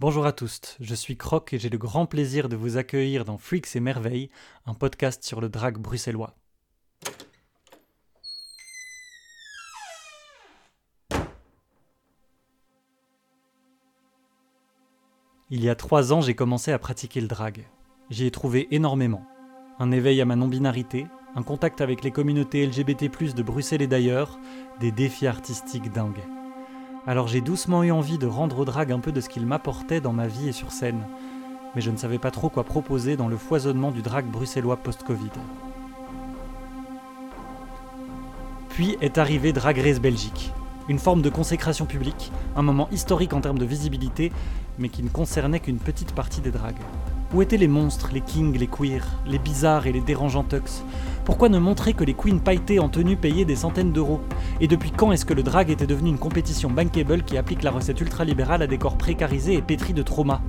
Bonjour à tous, je suis Croc et j'ai le grand plaisir de vous accueillir dans Freaks et Merveilles, un podcast sur le drag bruxellois. Il y a trois ans, j'ai commencé à pratiquer le drag. J'y ai trouvé énormément. Un éveil à ma non-binarité, un contact avec les communautés LGBT+, de Bruxelles et d'ailleurs, des défis artistiques dingues. Alors j'ai doucement eu envie de rendre au drag un peu de ce qu'il m'apportait dans ma vie et sur scène, mais je ne savais pas trop quoi proposer dans le foisonnement du drag bruxellois post-Covid. Puis est arrivé Drag Race Belgique, une forme de consécration publique, un moment historique en termes de visibilité, mais qui ne concernait qu'une petite partie des drags. Où étaient les monstres, les kings, les queers, les bizarres et les dérangeants tux? Pourquoi ne montrer que les queens pailletées en tenue payaient des centaines d'euros? Et depuis quand est-ce que le drag était devenu une compétition bankable qui applique la recette ultralibérale à des corps précarisés et pétris de traumas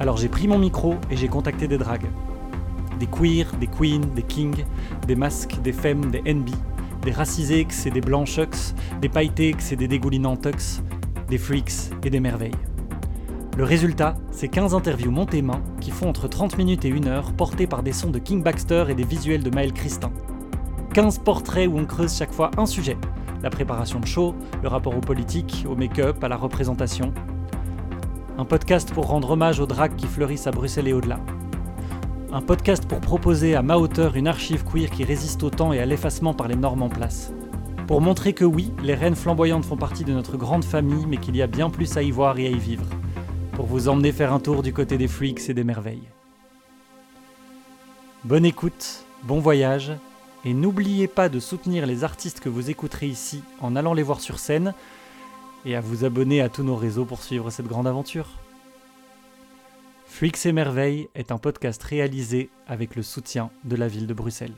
Alors j'ai pris mon micro et j'ai contacté des drags. Des queers, des queens, des kings, des masques, des femmes, des NB, des racisés et des blanchux, des pailletés et des dégoulinants tux, des freaks et des merveilles. Le résultat, c'est 15 interviews montées main qui font entre 30 minutes et 1 heure, portées par des sons de King Baxter et des visuels de Maël Christin. 15 portraits où on creuse chaque fois un sujet la préparation de show, le rapport aux politiques, au make-up, à la représentation. Un podcast pour rendre hommage aux drags qui fleurissent à Bruxelles et au-delà. Un podcast pour proposer à ma hauteur une archive queer qui résiste au temps et à l'effacement par les normes en place. Pour montrer que oui, les reines flamboyantes font partie de notre grande famille, mais qu'il y a bien plus à y voir et à y vivre pour vous emmener faire un tour du côté des freaks et des merveilles. Bonne écoute, bon voyage, et n'oubliez pas de soutenir les artistes que vous écouterez ici en allant les voir sur scène, et à vous abonner à tous nos réseaux pour suivre cette grande aventure. Freaks et Merveilles est un podcast réalisé avec le soutien de la ville de Bruxelles.